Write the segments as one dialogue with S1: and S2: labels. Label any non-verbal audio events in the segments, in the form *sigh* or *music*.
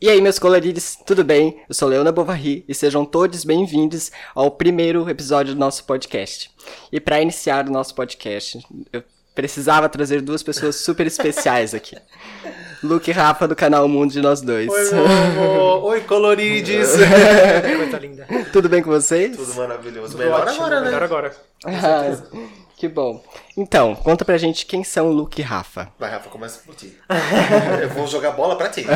S1: E aí, meus colorides, tudo bem? Eu sou Leona Bovary e sejam todos bem-vindos ao primeiro episódio do nosso podcast. E para iniciar o nosso podcast, eu precisava trazer duas pessoas super especiais aqui. *laughs* Luke e Rafa do canal Mundo de Nós Dois.
S2: Oi! Oi, colorides! *laughs*
S3: Coisa linda.
S1: Tudo bem com vocês?
S2: Tudo maravilhoso.
S3: Tudo
S2: Melhor
S3: ótimo,
S2: agora, né?
S3: Melhor agora. *laughs*
S1: Ah, que bom. Então, conta pra gente quem são Luke e Rafa.
S2: Vai, Rafa, começa por ti. *laughs* eu vou jogar bola pra ti.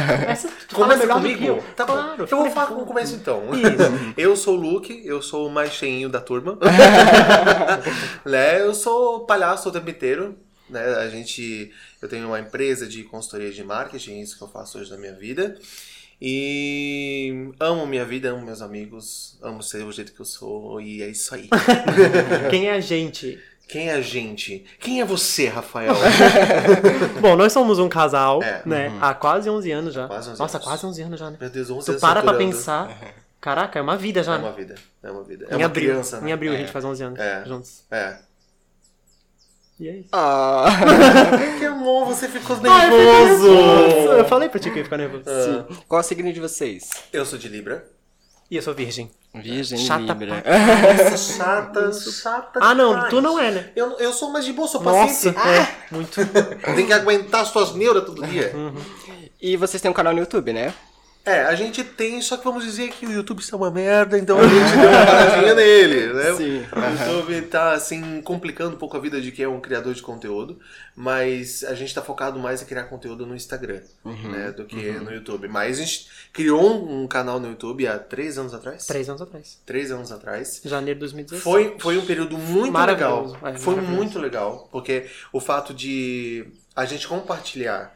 S2: Tu começa comigo? Tá bom.
S3: Claro,
S2: eu vou falar com o começo então. *laughs* Eu sou o Luke, eu sou o mais cheinho da turma. *laughs* né? Eu sou palhaço o tempo inteiro. Né? A gente. Eu tenho uma empresa de consultoria de marketing, é isso que eu faço hoje na minha vida. E amo minha vida, amo meus amigos, amo ser o jeito que eu sou, e é isso aí.
S3: Quem é a gente?
S2: Quem é a gente? Quem é você, Rafael? *laughs*
S3: Bom, nós somos um casal,
S2: É.
S3: né? Há quase 11 anos já.
S2: Quase 11
S3: Nossa,
S2: anos.
S3: quase 11 anos já, né?
S2: Meu Deus, 11
S3: Tu
S2: anos
S3: para pra pensar. Caraca, é uma vida já,
S2: É
S3: né?
S2: uma vida. É uma vida. É
S3: em
S2: uma
S3: abril,
S2: criança, né?
S3: em abril a
S2: É.
S3: gente faz 11 anos
S2: É.
S3: juntos.
S2: É.
S3: E é isso.
S1: Ah, *laughs*
S2: Que amor, você ficou nervoso!
S3: Eu falei pra ti que eu ia ficar nervoso.
S1: sim. Qual é o signo de vocês?
S2: Eu sou de Libra.
S3: E eu sou virgem.
S1: Virgem
S3: Chata
S1: Libra.
S2: Nossa, *laughs* chata, chata
S3: Ah, não,
S2: demais.
S3: tu não é, né?
S2: Eu, eu sou mais de boa, sou
S3: Nossa,
S2: paciente.
S3: é, muito. *laughs*
S2: Tem que aguentar as suas neuras todo dia.
S1: E vocês têm um canal no YouTube, né?
S2: É, a gente tem, só que vamos dizer que o YouTube está uma merda, então a gente deu uma paradinha nele, né?
S1: Sim.
S2: O YouTube tá, assim, complicando um pouco a vida de quem é um criador de conteúdo, mas a gente tá focado mais em criar conteúdo no Instagram, né, do que no YouTube. Mas a gente criou um, canal no YouTube há três anos atrás?
S3: Três anos atrás.
S2: Três anos atrás.
S3: Janeiro de 2016.
S2: Foi, foi um período muito legal.
S3: Maravilhoso, é,
S2: foi muito legal, porque o fato de a gente compartilhar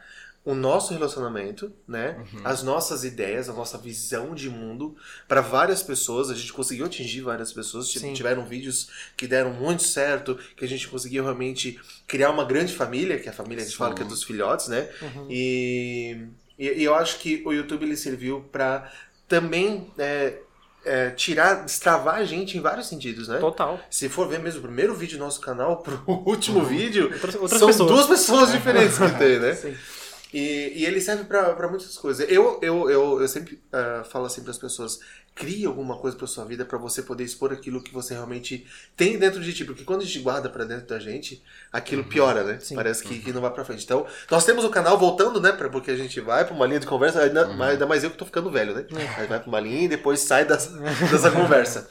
S2: o nosso relacionamento, né?
S3: Uhum.
S2: As nossas ideias, a nossa visão de mundo para várias pessoas, a gente conseguiu atingir várias pessoas, Ti-
S3: Sim.
S2: tiveram vídeos que deram muito certo, que a gente conseguiu realmente criar uma grande família, que é a família que a gente fala que é dos filhotes, né?
S3: Uhum.
S2: E, e, e eu acho que o YouTube ele serviu para também é, é, tirar, destravar a gente em vários sentidos, né?
S3: Total.
S2: Se for ver mesmo o primeiro vídeo do nosso canal pro *laughs* último vídeo,
S3: Outras- outras
S2: são
S3: pessoas.
S2: duas pessoas *laughs* diferentes que tem, né?
S3: Sim.
S2: E, e ele serve pra pra muitas coisas. Eu, eu, eu, eu sempre ah, falo assim para as pessoas: crie alguma coisa pra sua vida pra você poder expor aquilo que você realmente tem dentro de ti. Porque quando a gente guarda pra dentro da gente, aquilo piora, né?
S3: Sim.
S2: Parece que, que não vai pra frente. Então, nós temos o canal voltando, né? Pra, porque a gente vai pra uma linha de conversa, ainda, mas ainda mais eu que tô ficando velho, né? Aí vai pra uma linha e depois sai dessa, *laughs* dessa conversa.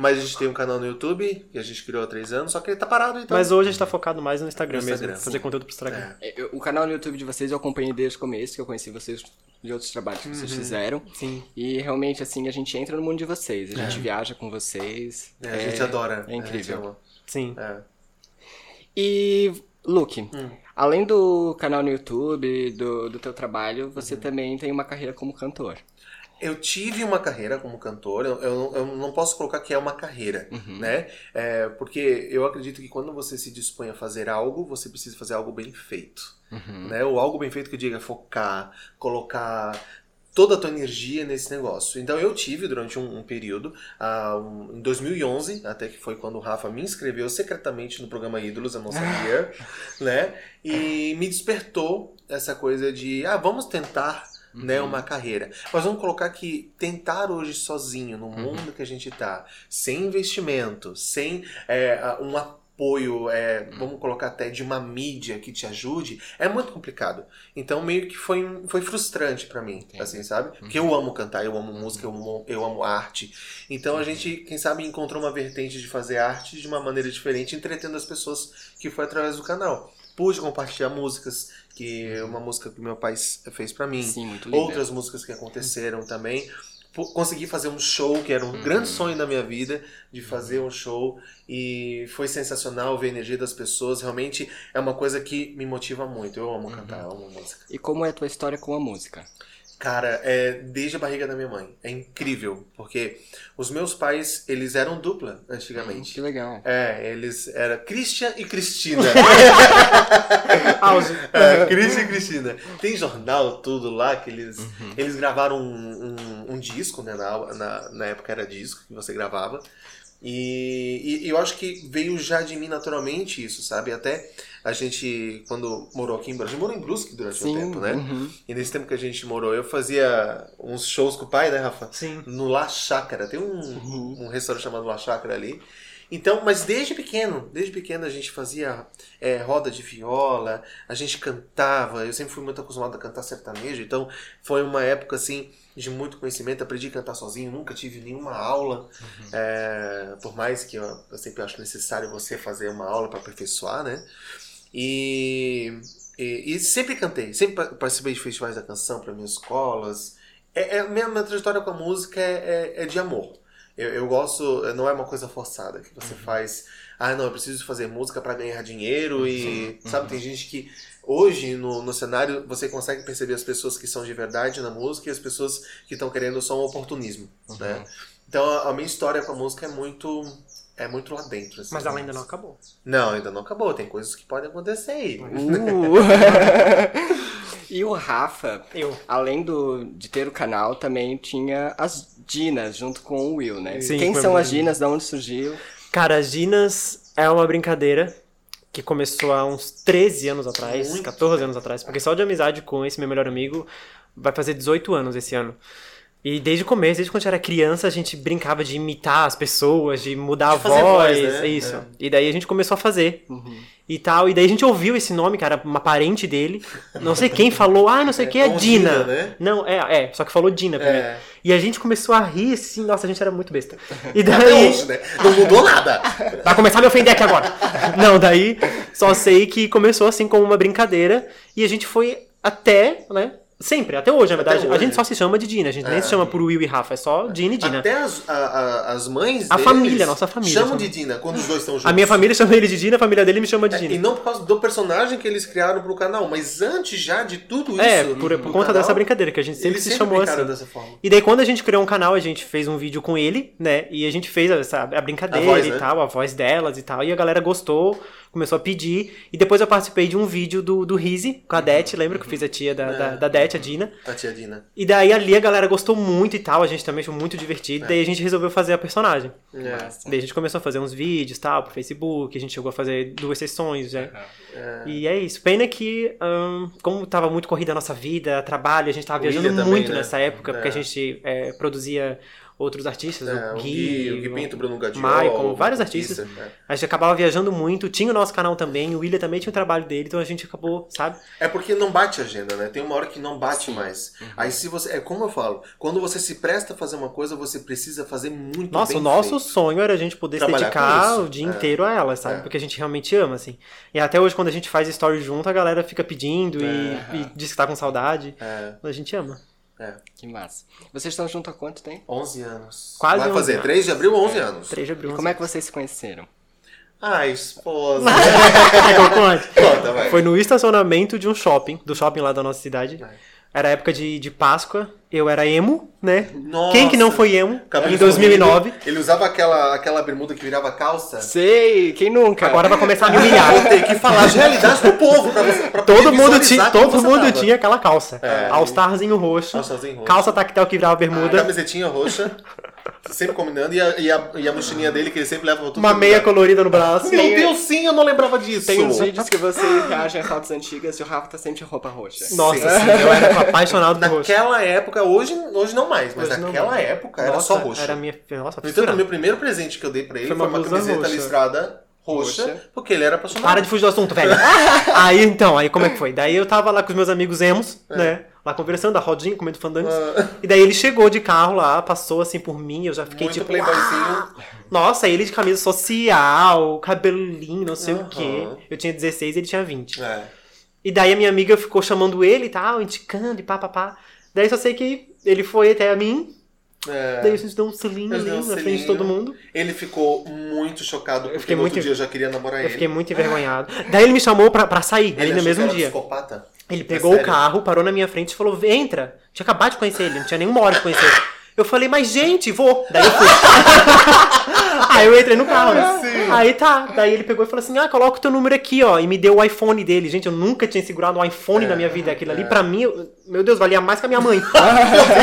S2: Mas a gente tem um canal no YouTube, que a gente criou há três anos, só que ele tá parado, então.
S3: Mas hoje a gente tá focado mais no Instagram,
S2: No Instagram,
S3: mesmo. Fazer
S2: sim.
S3: conteúdo pro Instagram.
S2: É.
S1: Eu- O canal no YouTube de vocês eu acompanhei desde o começo, que eu conheci vocês de outros trabalhos que vocês fizeram.
S3: Sim.
S1: E realmente, assim, a gente entra no mundo de vocês. A gente viaja com vocês.
S2: É, a gente adora.
S1: É incrível.
S3: Sim.
S2: É.
S1: E, Luke,
S2: Hum.
S1: além do canal no YouTube, do, do teu trabalho, você
S2: Uhum.
S1: também tem uma carreira como cantor.
S2: Eu tive uma carreira como cantor, eu, eu, eu não posso colocar que é uma carreira, né? É, porque eu acredito que quando você se dispõe a fazer algo, você precisa fazer algo bem feito, né? O algo bem feito que eu diga focar, colocar toda a tua energia nesse negócio. Então eu tive durante um, um período, ah, um- em 2011, até que foi quando o Rafa me inscreveu secretamente no programa Ídolos, eu não sabia, né? E me despertou essa coisa de, ah, vamos tentar né, uma carreira. Mas vamos colocar que tentar hoje sozinho, no mundo que a gente tá, sem investimento, sem é, um apoio, é, vamos colocar até de uma mídia que te ajude, é muito complicado. Então meio que foi, foi frustrante pra mim, assim, sabe? Porque eu amo cantar, eu amo música, eu amo, eu amo arte. Então a gente, quem sabe, encontrou uma vertente de fazer arte de uma maneira diferente, entretendo as pessoas que foi através do canal. Pude compartilhar músicas, que uma música que meu pai fez pra mim
S1: Sim, muito linda.
S2: outras músicas que aconteceram também. Consegui fazer um show, que era um grande sonho da minha vida, de fazer um show. E foi sensacional ver a energia das pessoas. Realmente é uma coisa que me motiva muito. Eu amo cantar, eu amo música.
S1: E como é a tua história com a música?
S2: Cara, é desde a barriga da minha mãe. É incrível, porque os meus pais, eles eram dupla antigamente.
S1: Que legal.
S2: É, eles era Christian e Cristina. *laughs* *laughs*
S3: Auge.
S2: É, Christian e Cristina. Tem jornal, tudo lá, que eles, eles gravaram um, um, um disco, né? Na, na, na época era disco que você gravava. E, e eu acho que veio já de mim naturalmente isso, sabe? Até a gente, quando morou aqui em Brasília, morou em Brusque durante
S1: Sim,
S2: um tempo, né?
S1: uhum.
S2: E nesse tempo que a gente morou, eu fazia uns shows com o pai, né, Rafa?
S3: Sim.
S2: No La Chácara. Tem um, um restaurante chamado La Chácara ali. Então, mas desde pequeno, desde pequeno a gente fazia é, roda de viola, a gente cantava. Eu sempre fui muito acostumado a cantar sertanejo, então foi uma época assim de muito conhecimento. Aprendi a cantar sozinho, nunca tive nenhuma aula. É, por mais que eu, eu sempre acho necessário você fazer uma aula para aperfeiçoar, né? E, e, e sempre cantei, sempre pa- participei de festivais da canção para minhas escolas. É, é, minha, minha trajetória com a música é, é, é de amor. Eu, eu gosto, não é uma coisa forçada que você faz. Ah, não, eu preciso fazer música para ganhar dinheiro e. Sabe, tem gente que. Hoje, no, no cenário, você consegue perceber as pessoas que são de verdade na música e as pessoas que estão querendo só um oportunismo. Né? Então, a, a minha história com a música é muito. É muito lá dentro. assim.
S3: Mas ela ainda não acabou.
S2: Não, ainda não acabou. Tem coisas que podem acontecer aí.
S1: Uh. *laughs* e o Rafa,
S3: Eu.
S1: além do, de ter o canal, também tinha as Dinas junto com o Will, né?
S3: Sim,
S1: Quem são as Dinas? De onde surgiu?
S3: Cara, as Ginas é uma brincadeira que começou há uns 13 anos atrás,
S2: Muito
S3: 14 anos atrás, porque só de amizade com esse meu melhor amigo vai fazer 18 anos esse ano. E desde o começo, desde quando a gente era criança, a gente brincava de imitar as pessoas, de mudar
S2: De
S3: a voz,
S2: voz, né?
S3: é isso.
S2: É.
S3: E daí a gente começou a fazer. E tal, e daí a gente ouviu esse nome, cara, uma parente dele. Não sei quem falou, ah, não sei o *laughs* que, é
S2: com
S3: Dina.
S2: Dina, né?
S3: Não, é, é, só que falou Dina primeiro.
S2: É.
S3: E a gente começou a rir, assim, nossa, a gente era muito besta. *laughs* E
S2: Até
S3: daí.
S2: hoje, né? Não mudou nada. *laughs*
S3: Vai começar a me ofender aqui agora. Não, daí só sei que começou assim como uma brincadeira e a gente foi até, né? Sempre, até hoje, na
S2: Até
S3: verdade. A
S2: hoje.
S3: gente só se chama de Dina, a gente nem
S2: É.
S3: se chama por Will e Rafa, é só Dina e Dina.
S2: Até as, a- a- as mães
S3: A família, nossa família,
S2: Chamam de Dina quando os dois estão juntos.
S3: A minha família chama ele de Dina, a família dele me chama de
S2: É, E
S3: Dina.
S2: não por causa do personagem que eles criaram pro canal, mas antes já de tudo isso.
S3: É, por, por conta
S2: canal,
S3: dessa brincadeira, que a gente sempre se
S2: sempre
S3: chamou assim.
S2: dessa forma.
S3: E daí, quando a gente criou um canal, a gente fez um vídeo com ele, né? E a gente fez essa, a brincadeira
S2: A voz,
S3: e
S2: né?
S3: tal, a voz delas e tal. E a galera gostou, começou a pedir. E depois eu participei de um vídeo do, do Rizzi, com a Det, lembra que eu fiz a tia da, da,
S2: É.
S3: da Det, a Dina.
S2: A tia Dina.
S3: E daí ali a galera gostou muito e tal, a gente também achou muito divertido. Daí a gente resolveu fazer a personagem.
S2: É.
S3: Daí a gente começou a fazer uns vídeos tal, pro Facebook, a gente chegou a fazer duas sessões já.
S2: É.
S3: E é isso. Pena que, como tava muito corrida a nossa vida, trabalho, a gente tava
S2: O
S3: viajando
S2: também,
S3: muito
S2: né?
S3: nessa época, porque
S2: É.
S3: a gente é, produzia outros artistas,
S2: É,
S3: o Gui,
S2: Gui, o Gui Pinto, o Bruno Gadiol,
S3: Maicon, vários artistas.
S2: é.
S3: A gente acabava viajando muito, tinha o nosso canal também, o William também tinha o trabalho dele, então a gente acabou, sabe?
S2: É porque não bate a agenda, né? Tem uma hora que não bate mais.
S3: Uhum.
S2: Aí se você. É como eu falo, quando você se presta a fazer uma coisa, você precisa fazer muito
S3: Nossa, o nosso
S2: feito.
S3: sonho era a gente poder se
S2: Trabalhar
S3: dedicar
S2: com isso.
S3: o dia
S2: É.
S3: inteiro a ela, sabe?
S2: É.
S3: Porque a gente realmente ama, assim. E até hoje, quando a gente faz story junto, a galera fica pedindo e, e diz que tá com saudade.
S2: É,
S3: A gente ama.
S2: É.
S1: Que massa. Vocês estão juntos há quanto tempo?
S2: 11 anos.
S3: Quase
S2: Vai
S3: 11
S2: fazer
S3: anos.
S2: 3 de abril, 11 anos.
S3: 3 de abril.
S1: Como é que vocês se conheceram?
S2: Ah, esposa. *laughs*
S3: Quer que eu conte?
S2: Conta, vai.
S3: Foi no estacionamento de um shopping, do shopping lá da nossa cidade.
S2: É.
S3: Era época de, de Páscoa, eu era emo, né?
S2: Nossa.
S3: Quem que não foi emo
S2: Cabelo
S3: em 2009?
S2: corrido. Ele usava aquela, aquela bermuda que virava calça.
S1: Sei, quem nunca?
S3: Agora vai começar a me humilhar.
S2: Vou ter que falar as realidades pro povo pra você pra
S3: Todo mundo, tinha, todo mundo
S2: tava.
S3: tinha aquela calça.
S2: É.
S3: All-Starzinho roxo,
S2: All-Starzinho roxo.
S3: calça tactel que virava bermuda,
S2: Camisetinha roxa, sempre combinando, e a, e a, e a mochilinha dele que ele sempre leva pra tudo
S3: uma meia
S2: lugar.
S3: colorida no braço.
S2: Meu Deus, sim, eu não lembrava disso.
S1: Tem uns vídeos que você reage a fotos antigas e o Rafa tá sempre de roupa roxa.
S3: Nossa,
S2: Sim.
S3: sim, eu era apaixonado por roxo.
S2: Naquela época, hoje, hoje não mais, mas
S3: Hoje
S2: naquela
S3: mais.
S2: época era
S3: Nossa,
S2: só roxo.
S3: Era minha. Nossa,
S2: No entanto, o meu primeiro presente que eu dei pra ele
S3: Foi
S2: foi
S3: uma
S2: uma,
S3: blusa
S2: camiseta
S3: roxa.
S2: listrada roxa,
S1: Roxa.
S2: porque ele era apaixonado.
S3: Para de fugir do assunto, velho. *laughs* aí então, aí como é que foi? Daí eu tava lá com os meus amigos emos, né? Lá conversando, a rodinha, comendo fandangos.
S2: Ah.
S3: E daí ele chegou de carro lá, passou assim por mim, eu já fiquei
S2: Muito
S3: tipo.
S2: playboyzinho.
S3: "Ah!" Nossa, ele de camisa social, cabelinho, não sei o quê. Eu tinha 16 ele tinha 20.
S2: É.
S3: E daí a minha amiga ficou chamando ele e tal, indicando e pá, pá, pá. Daí só sei que ele foi até a mim,
S2: É.
S3: daí a gente deu um selinho ali
S2: deram
S3: na
S2: um
S3: frente de todo mundo.
S2: Ele ficou muito chocado, porque
S3: fiquei
S2: no outro
S3: muito-
S2: dia eu já queria namorar
S3: Eu
S2: ele.
S3: fiquei muito envergonhado. Daí ele me chamou pra, pra sair,
S2: Ele
S3: ali no mesmo dia.
S2: psicopata.
S3: Ele
S2: É
S3: pegou o
S2: sério?
S3: carro, parou na minha frente e falou: entra. Tinha acabado de conhecer ele, não tinha nenhuma hora de conhecer. Eu falei, mas gente, vou. Daí eu fui. *laughs* Aí eu entrei no carro, né? Aí tá. Daí ele pegou e falou assim: ah, coloca o teu número aqui, ó. E me deu o iPhone dele. Gente, eu nunca tinha segurado um iPhone na minha vida. Aquilo ali, pra mim, eu- meu Deus, valia mais que a minha mãe. *laughs* *laughs*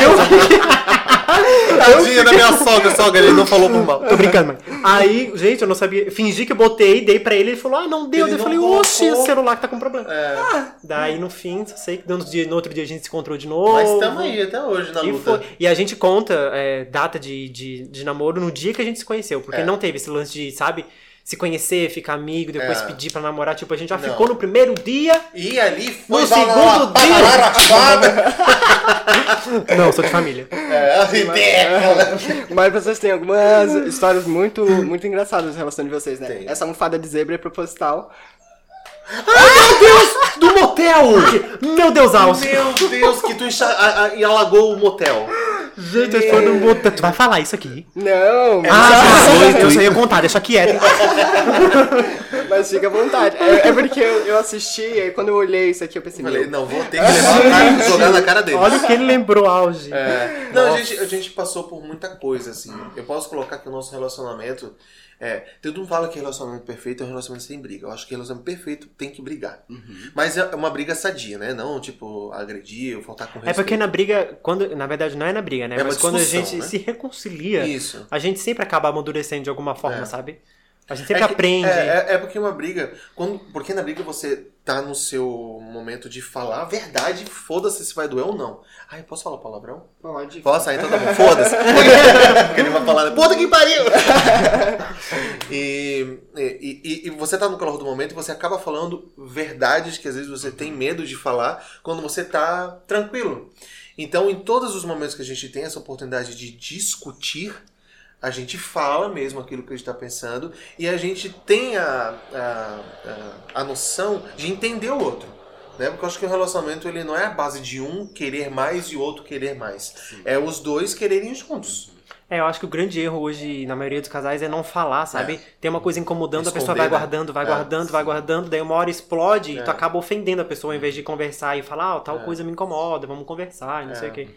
S3: eu,
S2: Tadinha da minha sogra, sogra, ele não falou por mal.
S3: Tô brincando, mãe. Aí, gente, eu não sabia. Fingi que eu botei, dei pra ele, ele falou, ah, não deu.
S2: Ele
S3: eu
S2: não
S3: falei, oxe, o celular que tá com problema.
S2: É,
S3: Daí, no fim, só sei que no, dia, no outro dia a gente se encontrou de novo.
S2: mas estamos aí até hoje na
S3: E,
S2: luta.
S3: foi- e a gente conta é, data de, de, de namoro no dia que a gente se conheceu. Porque
S2: É.
S3: não teve esse lance de, sabe, se conhecer, ficar amigo, depois
S2: É.
S3: pedir pra namorar. Tipo, a gente já
S2: Não.
S3: ficou no primeiro dia.
S2: E ali foi
S3: No segundo dia.
S2: patararachada. *laughs*
S3: Não, sou de família.
S2: É, assim, década. *laughs*
S1: Mas vocês têm algumas histórias muito, muito engraçadas em relação de vocês, né?
S2: Tem.
S1: Essa almofada de zebra é proposital.
S3: Do motel! Meu Deus, Alce!
S2: Meu Deus, que tu enxa... a- a- e alagou o motel.
S3: Gente, foi no motel. Tu vai falar isso aqui?
S1: Não, mas,
S3: Ah, eu só ia contar, deixa quieto. *laughs*
S1: mas fica à vontade. É, é porque eu, eu assisti, e quando eu olhei isso aqui, eu pensei,
S2: falei, não, vou ter que levar o cara e *laughs* jogar na cara dele.
S3: Olha o que ele lembrou, auge.
S2: É. Não, a gente, a gente passou por muita coisa, assim. Eu posso colocar que o nosso relacionamento. É, todo mundo fala que relacionamento perfeito é um relacionamento sem briga. Eu acho que relacionamento perfeito tem que brigar. Mas é uma briga sadia, né? Não, tipo, agredir ou faltar com
S3: É
S2: respeito.
S3: porque na briga, quando, na verdade não é na briga, né?
S2: É
S3: Mas quando a gente
S2: né?
S3: se reconcilia,
S2: Isso.
S3: a gente sempre acaba amadurecendo de alguma forma,
S2: É.
S3: sabe? A gente sempre
S2: É que-
S3: aprende.
S2: É, é, é porque uma briga. Quando, porque na briga você tá no seu momento de falar a verdade, foda-se se vai doer ou não. Ai, posso falar palavrão?
S1: pode.
S2: Posso? Ah, então tá bom, foda-se. *laughs* Porque ele vai falar, puta que pariu! *laughs* e, e, e- e você tá no calor do momento e você acaba falando verdades que às vezes você tem medo de falar quando você tá tranquilo. Então, em todos os momentos que a gente tem essa oportunidade de discutir, a gente fala mesmo aquilo que a gente está pensando e a gente tem a, a, a, a noção de entender o outro. Né? Porque eu acho que o relacionamento ele não é a base de um querer mais e o outro querer mais. É os dois quererem juntos.
S3: É, eu acho que o grande erro hoje, na maioria dos casais, é não falar, sabe? Tem uma coisa incomodando, a pessoa
S2: Esconder,
S3: vai
S2: né?
S3: guardando, vai
S2: É.
S3: guardando, vai guardando, daí uma hora explode e
S2: É.
S3: tu acaba ofendendo a pessoa em vez de conversar e falar, ah, tal
S2: É.
S3: coisa me incomoda, vamos conversar, e não sei
S2: É,
S3: o quê.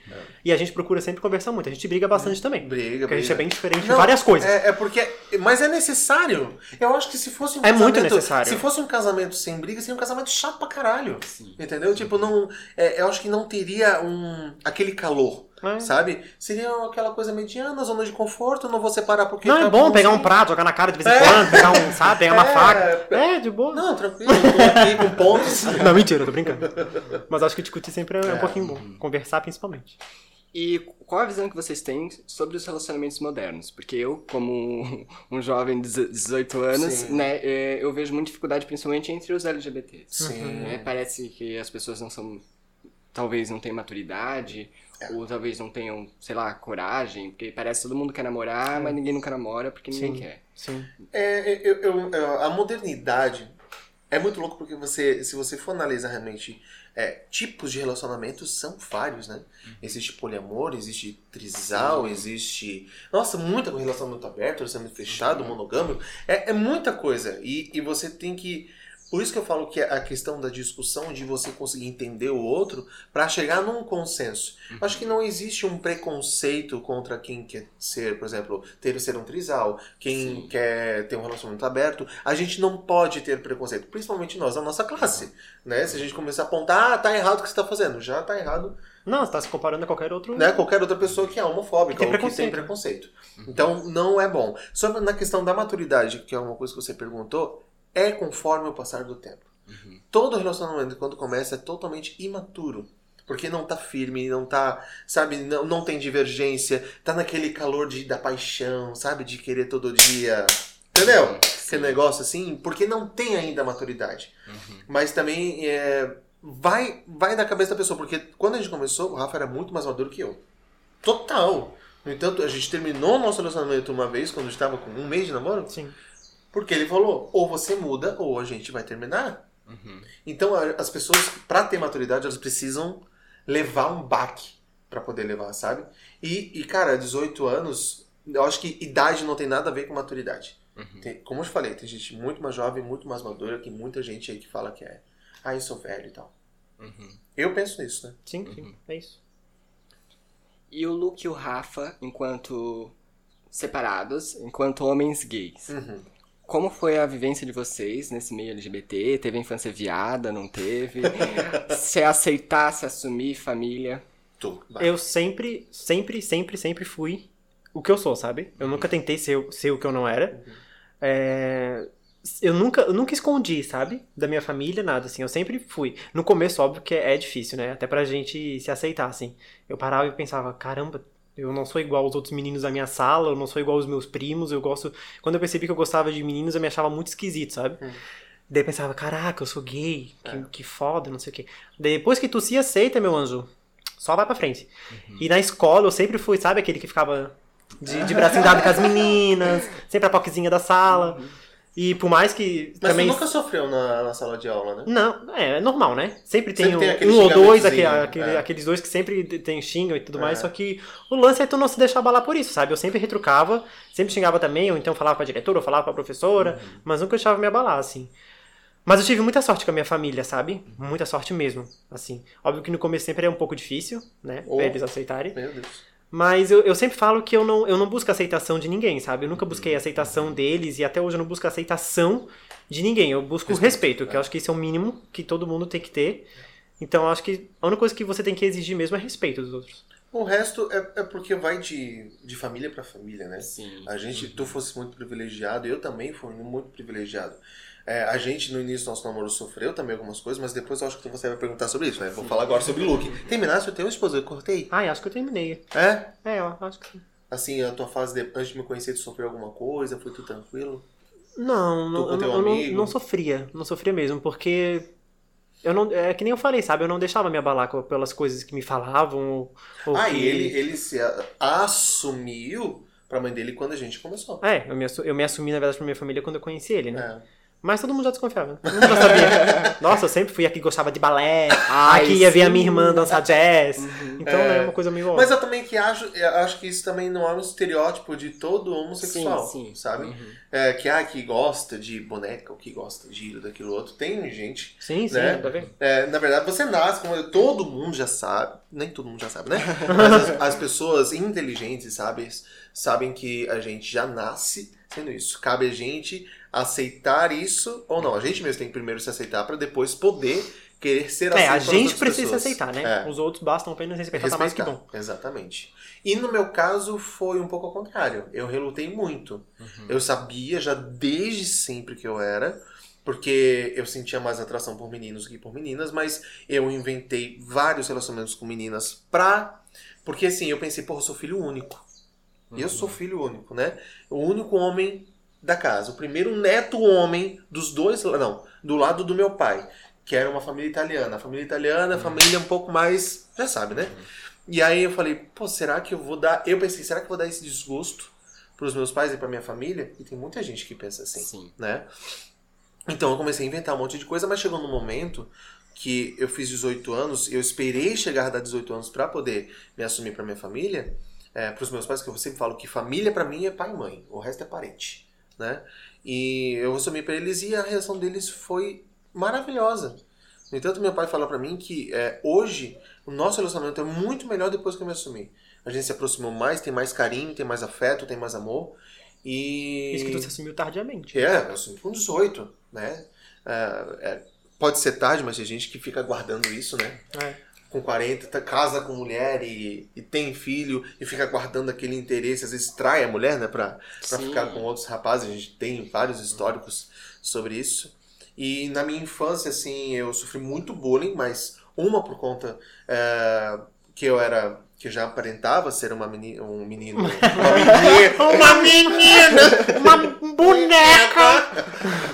S3: E a gente procura sempre conversar muito, a gente briga bastante também.
S2: Briga,
S3: Porque a gente é
S2: briga.
S3: bem diferente em
S2: Não,
S3: várias coisas.
S2: É, é porque. Mas é necessário. Eu acho que se fosse um
S3: É muito
S2: casamento-
S3: necessário.
S2: Se fosse um casamento sem briga, seria um casamento chato pra caralho. Entendeu? Tipo, não. é, eu acho que não teria um. aquele calor.
S3: É.
S2: Sabe? Seria aquela coisa mediana, zona de conforto, não vou separar porque.
S3: Não, é
S2: tá
S3: bom pegar um prato, jogar na cara de vez em
S2: É.
S3: quando, pegar um, sabe, pegar uma
S2: É.
S3: faca. É, de boa.
S2: Não, tranquilo, tô aqui com pontos. *laughs*
S3: Não, mentira, eu tô brincando. Mas acho que discutir sempre é, um
S2: É.
S3: pouquinho bom. Conversar principalmente.
S1: E qual a visão que vocês têm sobre os relacionamentos modernos? Porque eu, como um, jovem de 18 anos,
S2: Sim.
S1: né, é, eu vejo muita dificuldade, principalmente entre os LGBTs.
S2: Sim.
S1: né? Parece que as pessoas não são. Talvez não tenham maturidade,
S2: É.
S1: ou talvez não tenham, sei lá, coragem, porque parece que todo mundo quer namorar, mas ninguém nunca namora porque ninguém
S3: Sim.
S1: quer.
S3: Sim.
S2: É, eu- eu- eu- a modernidade é muito louco porque você, se você for analisar realmente é, tipos de relacionamentos, são vários, né? Existe poliamor, existe trisal, existe. Nossa, muita relacionamento aberto, relacionamento fechado, monogâmico. É, é muita coisa. E, e você tem que. Por isso que eu falo que a questão da discussão, de você conseguir entender o outro, para chegar num consenso. Eu acho que não existe um preconceito contra quem quer ser, por exemplo, ter ser um trisal, quem
S1: Sim.
S2: quer ter um relacionamento aberto. A gente não pode ter preconceito, principalmente nós, da nossa classe. Né? Se a gente começar a apontar, ah, tá errado o que você tá fazendo, já tá errado
S3: Não, você tá se comparando a qualquer outro.
S2: né, qualquer outra pessoa que é homofóbica
S3: Tem
S2: ou que tem
S3: preconceito.
S2: preconceito. Então, não é bom. Sobre na questão da maturidade, que é uma coisa que você perguntou, é conforme o passar do tempo. Todo relacionamento, quando começa, é totalmente imaturo. Porque não tá firme, não tá, sabe, não, não tem divergência, tá naquele calor de, da paixão, sabe, de querer todo dia. Entendeu? Aquele negócio assim, porque não tem ainda maturidade. Mas também é, vai, vai da cabeça da pessoa, porque quando a gente começou, o Rafa era muito mais maduro que eu. Total. No entanto, a gente terminou o nosso relacionamento uma vez, quando estava com um mês de namoro,
S3: Sim.
S2: Porque ele falou: ou você muda, ou a gente vai terminar.
S1: Uhum.
S2: Então, as pessoas, pra ter maturidade, elas precisam levar um baque pra poder levar, sabe? E, e, cara, 18 anos, eu acho que idade não tem nada a ver com maturidade. Tem- como eu te falei, tem gente muito mais jovem, muito mais madura, que muita gente aí que fala que é, ah, eu sou velho e tal.
S1: Uhum.
S2: Eu penso nisso, né?
S3: Sim, sim. É isso.
S1: E o Luke e o Rafa, enquanto separados, enquanto homens gays.
S2: Uhum.
S1: Como foi a vivência de vocês nesse meio LGBT? Teve a infância viada, não teve? *laughs* se aceitar, se assumir, família?
S2: Tu.
S3: Eu sempre, sempre, sempre, sempre fui o que eu sou, sabe? Eu nunca tentei ser, ser o que eu não era. É, eu nunca, eu nunca escondi, sabe? Da minha família, nada, assim. Eu sempre fui. No começo, óbvio que é difícil, né? Até pra gente se aceitar, assim. Eu parava e pensava, caramba, eu não sou igual aos outros meninos da minha sala, eu não sou igual aos meus primos, eu gosto... Quando eu percebi que eu gostava de meninos, eu me achava muito esquisito, sabe?
S2: Hum.
S3: Daí eu pensava, caraca, eu sou gay, que,
S2: É.
S3: que foda, não sei o quê. Depois que tu se aceita, meu anjo, só vai pra frente. E na escola eu sempre fui, sabe, aquele que ficava de, de bracinho dado com as meninas, sempre a poquezinha da sala. E por mais que
S2: Mas
S3: também...
S2: tu nunca sofreu na, na sala de aula, né?
S3: Não, é, é normal, né? Sempre tem,
S2: Sempre tem
S3: um,
S2: aquele
S3: um ou dois, aquele, aquele-
S2: é.
S3: aqueles dois que sempre tem xingam e tudo mais,
S2: É.
S3: só que o lance é tu não se deixar abalar por isso, sabe? Eu sempre retrucava, sempre xingava também, ou então falava pra diretora, ou falava pra professora,
S2: Uhum.
S3: mas nunca deixava me abalar, assim. Mas eu tive muita sorte com a minha família, sabe? Muita sorte mesmo, assim. Óbvio que no começo sempre é um pouco difícil, né?
S2: Oh.
S3: Pra eles aceitarem.
S2: Meu Deus.
S3: Mas eu, eu sempre falo que eu não, eu não busco aceitação de ninguém, sabe? Eu nunca busquei a aceitação deles e até hoje eu não busco a aceitação de ninguém. Eu busco
S2: Respeito,
S3: respeito, que
S2: é.
S3: eu acho que isso é o mínimo que todo mundo tem que ter. Então eu acho que a única coisa que você tem que exigir mesmo é respeito dos outros.
S2: O resto é, é porque vai de, de família pra família, né?
S1: Sim.
S2: A gente, tu fosse muito privilegiado, eu também fui muito privilegiado. É, a gente, no início do nosso namoro, sofreu também algumas coisas, mas depois eu acho que você vai perguntar sobre isso, né? Vou falar agora sobre o look. Terminasse o teu esposo, eu cortei.
S3: Ai, acho que eu terminei.
S2: É?
S3: É, eu acho que sim.
S2: Assim, a tua fase de, antes de me conhecer, tu sofreu alguma coisa? Foi tudo tranquilo?
S3: Não, não, eu, eu não,
S2: amigo?
S3: não sofria. Não sofria mesmo, porque. Eu não, é que nem eu falei, sabe? Eu não deixava me abalar com- pelas coisas que me falavam. Ou, ou
S2: ah,
S3: que...
S2: e ele, ele se assumiu pra mãe dele quando a gente começou.
S3: É, eu me, eu me assumi, na verdade, pra minha família quando eu conheci ele, né?
S2: É.
S3: Mas todo mundo já desconfiava. Todo mundo já sabia. *laughs* Nossa, eu sempre fui a que gostava de balé,
S1: Ai,
S3: a que ia ver a minha irmã dançar jazz. Então,
S2: É.
S3: né, é uma coisa meio
S2: Mas eu também que acho, eu acho que isso também não é um estereótipo de todo homossexual,
S1: Sim, sim.
S2: sabe?
S1: Uhum.
S2: É, que, ah, que gosta de boneca, ou que gosta de daquilo outro. Tem gente.
S3: Sim, sim,
S2: Né?
S3: tá
S2: é, na verdade, você nasce, como todo mundo já sabe, nem todo mundo já sabe, né? Mas as, as pessoas inteligentes, sabe, sabem que a gente já nasce sendo isso. Cabe a gente aceitar isso ou não. A gente mesmo tem que primeiro se aceitar para depois poder querer ser
S3: É,
S2: aceito
S3: a
S2: pelas
S3: gente precisa se
S2: pessoas.
S3: aceitar, né?
S2: É.
S3: Os outros bastam apenas respeitar, tá mais que bom.
S2: Exatamente. E no meu caso foi um pouco ao contrário. Eu relutei muito.
S3: Uhum.
S2: Eu sabia já desde sempre que eu era, porque eu sentia mais atração por meninos que por meninas, mas eu inventei vários relacionamentos com meninas pra. Porque assim, eu pensei, porra, eu sou filho único. Eu sou filho único, né? O único homem da casa. O primeiro neto homem dos dois. Não, do lado do meu pai. Que era uma família italiana. A família italiana, a família um pouco mais. Já sabe, né? E aí eu falei, pô, será que eu vou dar. Eu pensei, será que eu vou dar esse desgosto pros meus pais e pra minha família? E tem muita gente que pensa assim,
S1: Sim.
S2: né? Então eu comecei a inventar um monte de coisa, mas chegou num momento que eu fiz 18 anos, eu esperei chegar a dar 18 anos pra poder me assumir pra minha família, é, pros meus pais, que eu sempre falo que família pra mim é pai e mãe, o resto é parente, né? E eu assumi pra eles e a reação deles foi maravilhosa. No entanto, meu pai fala pra mim que é, hoje o nosso relacionamento é muito melhor depois que eu me assumi. A gente se aproximou mais, tem mais carinho, tem mais afeto, tem mais amor. E.
S3: Isso que tu se assumiu tardiamente.
S2: É, eu assumi com 18, né? É, é, pode ser tarde, mas tem gente que fica guardando isso, né?
S3: É.
S2: Com 40, tá- casa com mulher e, e tem filho e fica guardando aquele interesse, às vezes trai a mulher, né? Pra, pra
S1: Sim.
S2: ficar com outros rapazes. A gente tem vários históricos sobre isso. E na minha infância, assim, eu sofri muito bullying, mas uma por conta é, que eu era. que já aparentava ser uma meni, um menino. *laughs* Uma menina!
S3: Uma menina! Uma boneca!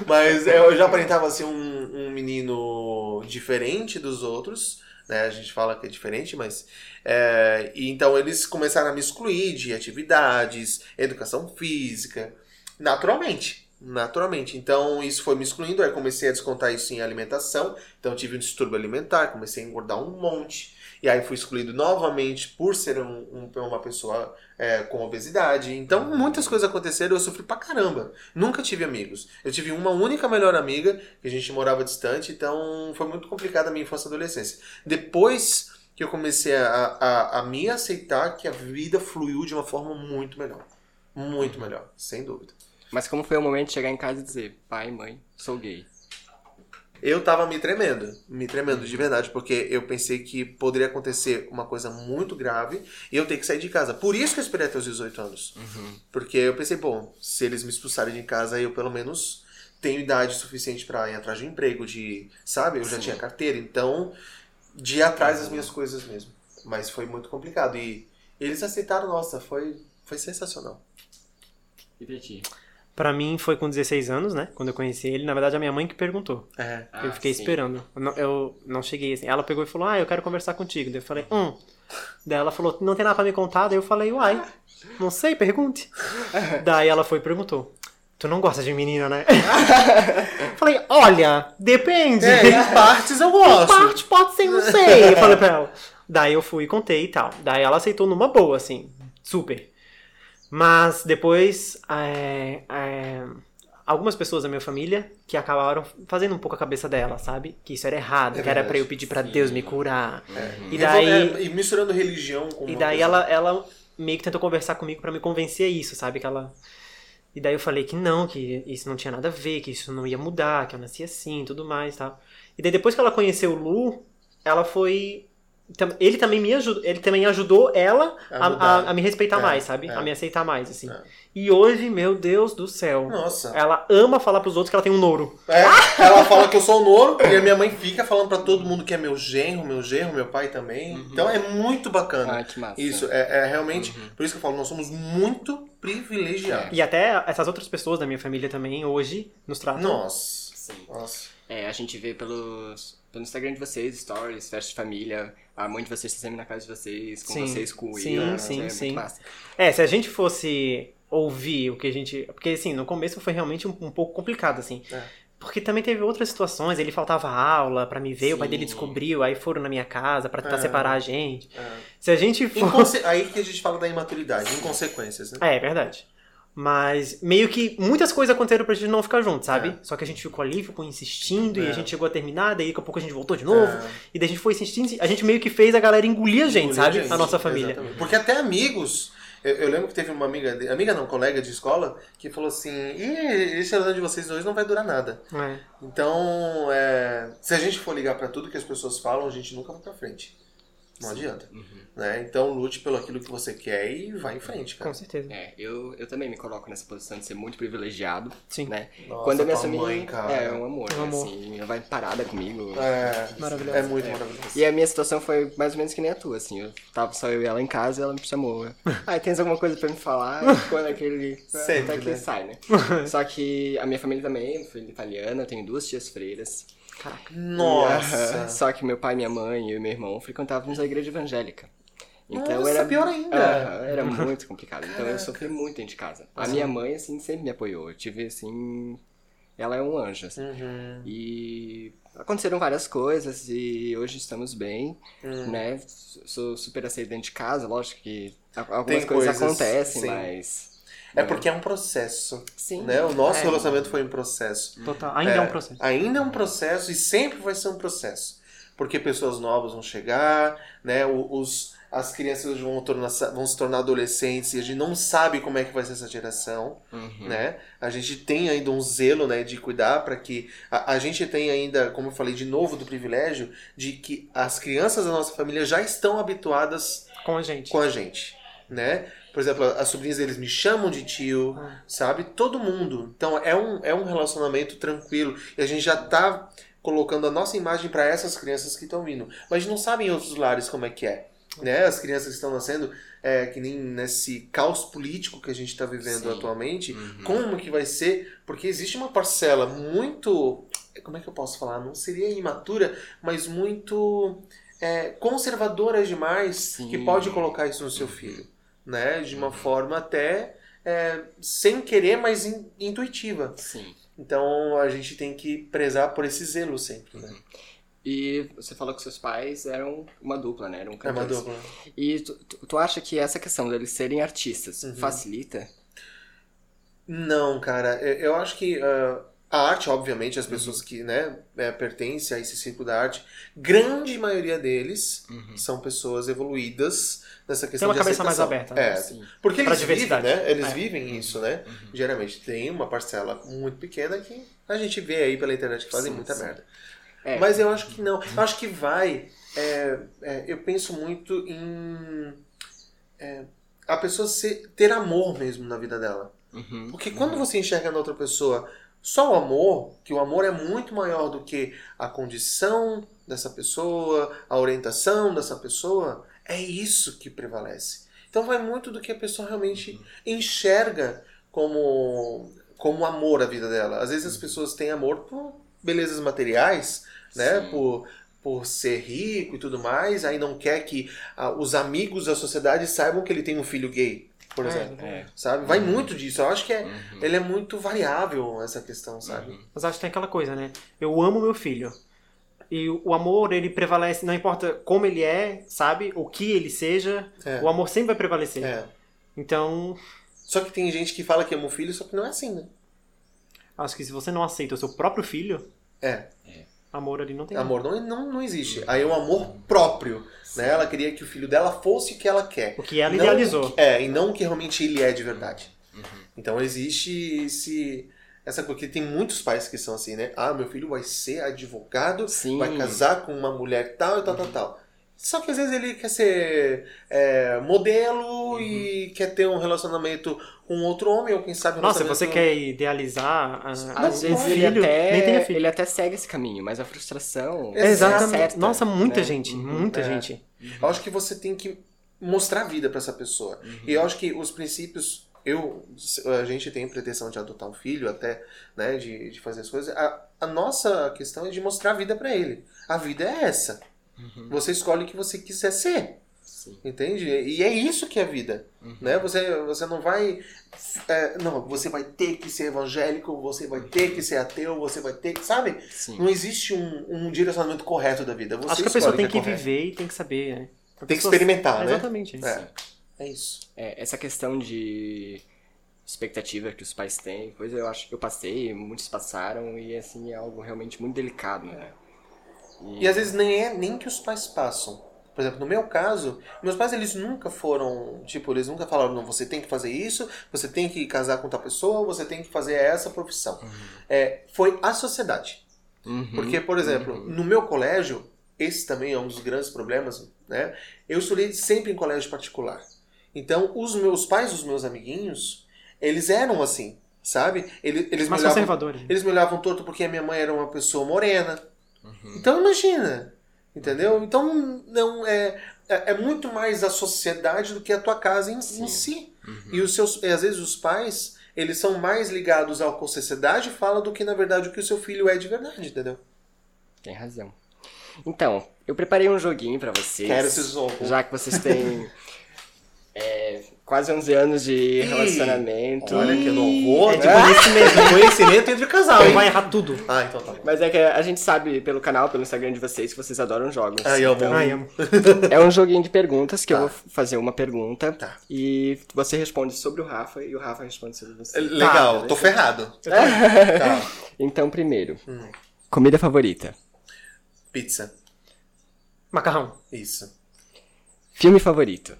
S2: Mas eu já aparentava ser um, um menino diferente dos outros, né? A gente fala que é diferente, mas. é, e então eles começaram a me excluir de atividades, educação física, naturalmente. Naturalmente. Então isso foi me excluindo, aí comecei a descontar isso em alimentação. Então tive um distúrbio alimentar, comecei a engordar um monte. E aí fui excluído novamente por ser um- um- uma pessoa é, com obesidade. Então muitas coisas aconteceram eu sofri pra caramba. Nunca tive amigos. Eu tive uma única melhor amiga, que a gente morava distante, então foi muito complicada a minha infância e adolescência. Depois que eu comecei a, a, a me aceitar, que a vida fluiu de uma forma muito melhor. Muito melhor, sem dúvida.
S1: Mas como foi o momento de chegar em casa e dizer, pai, mãe, sou gay?
S2: Eu tava me tremendo, me tremendo de verdade, porque eu pensei que poderia acontecer uma coisa muito grave e eu ter que sair de casa. Por isso que eu esperei até os 18 anos. Porque eu pensei, bom, se eles me expulsarem de casa, eu pelo menos tenho idade suficiente pra ir atrás de um emprego, de, sabe? Eu já
S1: Sim.
S2: tinha carteira, então de ir atrás das minhas coisas mesmo. Mas foi muito complicado e eles aceitaram, nossa, foi foi sensacional.
S1: E pra ti?
S3: Pra mim foi com 16 anos, né? Quando eu conheci ele. Na verdade, a minha mãe que perguntou.
S2: É.
S3: eu fiquei
S1: sim.
S3: esperando. Eu não, eu não cheguei assim. Ela pegou e falou: Ah, eu quero conversar contigo. Daí eu falei: Hum. Daí ela falou: Não tem nada pra me contar. Daí eu falei: Uai, não sei, pergunte. Daí ela foi e perguntou: Tu não gosta de menina, né? *laughs* falei: Olha, depende.
S2: É, em partes eu *laughs*
S3: Em
S2: gosto.
S3: parte pode ser, não sei. Eu falei pra ela. Daí eu fui e contei e tal. Daí ela aceitou numa boa, assim. Super. Mas depois, é, é, algumas pessoas da minha família que acabaram fazendo um pouco a cabeça dela, sabe? Que isso era errado,
S2: É
S3: que era pra eu pedir pra
S1: Sim.
S3: Deus me curar.
S2: É.
S3: E daí-
S2: É, e misturando religião com
S3: E daí
S2: coisa-
S3: ela, ela meio que tentou conversar comigo pra me convencer a isso, sabe? Que ela. E daí eu falei que não, que isso não tinha nada a ver, que isso não ia mudar, que eu nasci assim, tudo mais e tal. E daí depois que ela conheceu o Lu, ela foi. Ele também me ajudou, ele também ajudou ela
S2: A
S3: a, a- a me respeitar
S2: É,
S3: mais, sabe?
S2: é.
S3: A me aceitar mais, assim.
S2: É.
S3: E hoje, meu Deus do céu.
S2: Nossa.
S3: Ela ama falar pros outros que ela tem um nouro.
S2: É, ela fala que eu sou o Noro e a minha mãe fica falando pra todo mundo que é meu genro, meu genro, meu pai também. Então é muito bacana.
S1: Ah, que massa.
S2: Isso, é, é realmente. Por isso que eu falo, nós somos muito privilegiados.
S3: E até essas outras pessoas da minha família também hoje nos tratam.
S2: Nossa.
S1: Sim.
S2: Nossa.
S1: É, a gente vê pelos, pelo Instagram de vocês, stories, festa de família, a mãe de vocês tá sempre na casa de vocês, com
S3: Sim,
S1: vocês, com o
S3: sim,
S1: Will,
S3: sim,
S1: é
S3: sim. É, se a gente fosse ouvir o que a gente. Porque assim, no começo foi realmente um, um pouco complicado, assim.
S2: É.
S3: Porque também teve outras situações, ele faltava aula pra me ver, o pai
S1: Sim.
S3: dele descobriu, aí foram na minha casa pra tentar
S2: É.
S3: separar a gente.
S2: É.
S3: Se a gente for.
S2: Inconse- Aí que a gente fala da imaturidade, inconsequências, né?
S3: É, é verdade. Mas meio que muitas coisas aconteceram pra gente não ficar junto, sabe?
S2: É.
S3: Só que a gente ficou ali, ficou insistindo, e
S2: É.
S3: a gente chegou a terminar, daí daqui a pouco a gente voltou de novo.
S2: É.
S3: E daí a gente foi insistindo, a gente meio que fez a galera engolir a gente,
S2: Engolir
S3: sabe?
S2: gente,
S3: A nossa família.
S2: exatamente. Porque até amigos. Eu, eu lembro que teve uma amiga, de- amiga não, colega de escola, que falou assim: Ih, esse relacionamento de vocês dois não vai durar nada.
S3: É.
S2: Então, é, se a gente for ligar pra tudo que as pessoas falam, a gente nunca vai pra frente. Não adianta.
S1: Uhum.
S2: Né? Então, lute pelo aquilo que você quer e vai em frente, cara.
S3: Com certeza.
S1: É, eu, eu também me coloco nessa posição de ser muito privilegiado,
S3: Sim.
S1: né?
S2: Nossa,
S1: Quando a minha
S2: tua
S1: família
S2: mãe, cara.
S1: é um amor,
S3: Um
S1: né?
S3: amor.
S1: assim, ela vai parada comigo.
S2: É,
S3: Maravilhoso.
S2: é muito
S1: É.
S2: maravilhoso.
S1: E a minha situação foi mais ou menos que nem a tua, assim. Eu tava só eu e ela em casa e ela me chamou. *laughs* Ah, tens alguma coisa pra me falar? E *laughs* Quando aquele.
S2: Sempre,
S1: até que
S2: né?
S1: sai, né? *laughs* Só que a minha família também, família italiana, eu tenho duas tias freiras.
S3: Caraca.
S2: Nossa.
S1: Só que meu pai, minha mãe e eu meu irmão frequentávamos a igreja evangélica. Então
S2: Nossa,
S1: era
S2: pior ainda.
S1: Era muito complicado. Então eu sofri muito dentro de casa. A minha mãe, assim, sempre me apoiou. Eu tive, assim. Ela é um anjo, assim.
S2: Uhum.
S1: E aconteceram várias coisas e hoje estamos bem,
S2: Hum.
S1: né? Sou super aceito dentro de casa, lógico que algumas coisas,
S2: coisas,
S1: acontecem,
S2: sim.
S1: mas.
S2: É porque é um processo.
S1: Sim.
S2: Né? O nosso
S1: É.
S2: relacionamento foi um processo.
S3: Total. Ainda é, um processo.
S2: Ainda é um processo e sempre vai ser um processo. Porque pessoas novas vão chegar, né? Os, as crianças vão, tornar, vão se tornar adolescentes e a gente não sabe como é que vai ser essa geração,
S1: Uhum.
S2: né? A gente tem ainda um zelo, né, de cuidar para que a, a gente tem ainda, como eu falei de novo do privilégio, de que as crianças da nossa família já estão habituadas
S3: Com a gente.
S2: com a gente, né? Por exemplo, as sobrinhas deles me chamam de tio,
S3: Ah.
S2: sabe? Todo mundo. Então é um, é um relacionamento tranquilo e a gente já tá colocando a nossa imagem para essas crianças que estão vindo. Mas a gente não sabe em outros lares como é que é. Né? As crianças que estão nascendo, é, que nem nesse caos político que a gente está vivendo
S1: Sim.
S2: atualmente,
S1: Uhum.
S2: como que vai ser? Porque existe uma parcela muito. Como é que eu posso falar? Não seria imatura, mas muito é, conservadora demais
S1: Sim.
S2: que pode colocar isso no seu filho. Né? De uma forma até é, sem querer, mas in- intuitiva.
S1: Sim.
S2: Então a gente tem que prezar por esse zelo sempre. Né?
S1: E você falou que seus pais eram uma dupla, né? Eram
S2: É uma dupla.
S1: E tu, tu- acha que essa questão deles serem artistas
S2: Uhum.
S1: facilita?
S2: Não, cara, eu eu acho que ah, a arte, obviamente, as pessoas que né, é, pertencem a esse círculo da arte, grande maioria deles
S1: Uhum.
S2: são pessoas evoluídas, nessa questão
S3: uma
S2: de
S3: cabeça mais
S2: aceitação.
S3: aberta, né?
S2: É,
S1: Sim.
S2: porque eles vivem, né? Eles
S3: É.
S2: vivem isso, né? Geralmente tem uma parcela muito pequena que a gente vê aí pela internet que fazem
S1: Sim,
S2: muita
S1: sim.
S2: merda.
S1: É.
S2: Mas eu acho que não. Eu acho que vai. é, é, eu penso muito em é, a pessoa ser- ter amor mesmo na vida dela.
S1: Uhum.
S2: Porque quando você enxerga na outra pessoa só o amor, que o amor é muito maior do que a condição dessa pessoa, a orientação dessa pessoa, é isso que prevalece. Então vai muito do que a pessoa realmente enxerga como, como amor a vida dela. Às vezes as pessoas têm amor por belezas materiais, né?
S1: Sim.
S2: Por, por ser rico e tudo mais, aí não quer que ah, os amigos da sociedade saibam que ele tem um filho gay, por
S3: É,
S2: exemplo
S1: É.
S2: sabe? Vai muito disso. Eu acho que é,
S1: Uhum.
S2: ele é muito variável essa questão, sabe?
S3: Mas acho que tem aquela coisa, né? Eu amo meu filho. E o amor, ele prevalece, não importa como ele é, sabe? O que ele seja,
S2: É.
S3: o amor sempre vai prevalecer.
S2: É.
S3: Então,
S2: Só que tem gente que fala que ama o filho, só que não é assim, né?
S3: acho que se você não aceita o seu próprio filho,
S2: É.
S3: amor ali não tem.
S2: Amor não, não, não existe. Aí é o amor próprio. Né? Ela queria que o filho dela fosse o que ela quer.
S3: O que ela
S2: Não
S3: idealizou.
S2: que- é, e não o que realmente ele é de verdade.
S1: Uhum.
S2: Então existe esse. Essa coisa que tem muitos pais que são assim, né? Ah, meu filho vai ser advogado,
S1: Sim.
S2: vai casar com uma mulher tal e tal, tal, tal. Só que às vezes ele quer ser é, modelo
S3: Uhum.
S2: e quer ter um relacionamento com outro homem, ou quem sabe um
S3: Nossa,
S2: relacionamento-
S3: você quer idealizar a,
S1: Às
S3: a-
S1: vezes
S3: o
S1: ele
S3: filho,
S1: até,
S3: filho.
S1: ele até segue esse caminho, mas a frustração
S2: É,
S3: Exatamente.
S1: acerta,
S3: Nossa, muita
S1: né?
S3: gente,
S1: Uhum.
S3: muita
S2: É.
S3: gente.
S2: Eu acho que você tem que mostrar vida pra essa pessoa. E eu acho que os princípios. Eu, a gente tem pretensão de adotar um filho, até, né, de, de fazer as coisas. A, a nossa questão é de mostrar a vida pra ele. A vida é essa. Você escolhe o que você quiser ser.
S1: Sim.
S2: Entende? E é isso que é a vida. Né? Você, você não vai. é, não, você vai ter que ser evangélico, você vai ter que ser ateu, você vai ter que. Sabe?
S1: Sim.
S2: Não existe um, um direcionamento correto da vida. Você
S3: Acho que a pessoa tem
S2: o
S3: que
S2: é correto.
S3: viver e tem que saber, né?
S2: Tem que experimentar, né?
S3: Exatamente.
S2: É. É isso.
S1: É, essa questão de expectativa que os pais têm, coisa eu acho que eu passei, muitos passaram e assim é algo realmente muito delicado, né?
S2: E às vezes nem é nem que os pais passam. Por exemplo, no meu caso, meus pais eles nunca foram, tipo, eles nunca falaram, não, você tem que fazer isso, você tem que casar com tal pessoa, você tem que fazer essa profissão. É, foi a sociedade.
S1: Uhum.
S2: Porque, por exemplo, no meu colégio, esse também é um dos grandes problemas, né? Eu estudei sempre em colégio particular. Então, os meus pais, os meus amiguinhos, eles eram assim, sabe? Eles, eles, me
S3: Mais
S2: olhavam,
S3: conservadores.
S2: eles me olhavam torto porque a minha mãe era uma pessoa morena. Então, imagina, entendeu? Então, não é, é, é muito mais a sociedade do que a tua casa em, em si. E os seus, e às vezes os pais, eles são mais ligados ao que a sociedade fala do que, na verdade, o que o seu filho é de verdade, entendeu?
S1: Tem razão. Então, eu preparei um joguinho pra vocês.
S2: Quero esse jogo.
S1: Já que vocês têm é, quase 11 anos de relacionamento.
S2: Olha que eu não vou,
S3: É de
S2: né?
S3: conhecimento.
S2: Conhecimento entre casal,
S3: Não
S2: hein?
S3: vai errar tudo.
S2: Ah, então tá.
S1: Mas é que a gente sabe pelo canal, pelo Instagram de vocês, que vocês adoram jogos.
S2: Ai, amo.
S1: Então, *laughs*
S3: amo.
S1: é um joguinho de perguntas que
S2: Tá.
S1: eu vou fazer uma pergunta
S2: Tá.
S1: e você responde sobre o Rafa e o Rafa responde sobre você.
S2: Legal,
S1: Tá,
S2: tô ferrado. *laughs* Tá.
S1: Então, primeiro,
S2: Hum.
S1: comida favorita,
S2: Pizza.
S3: Macarrão.
S2: Isso.
S1: filme favorito,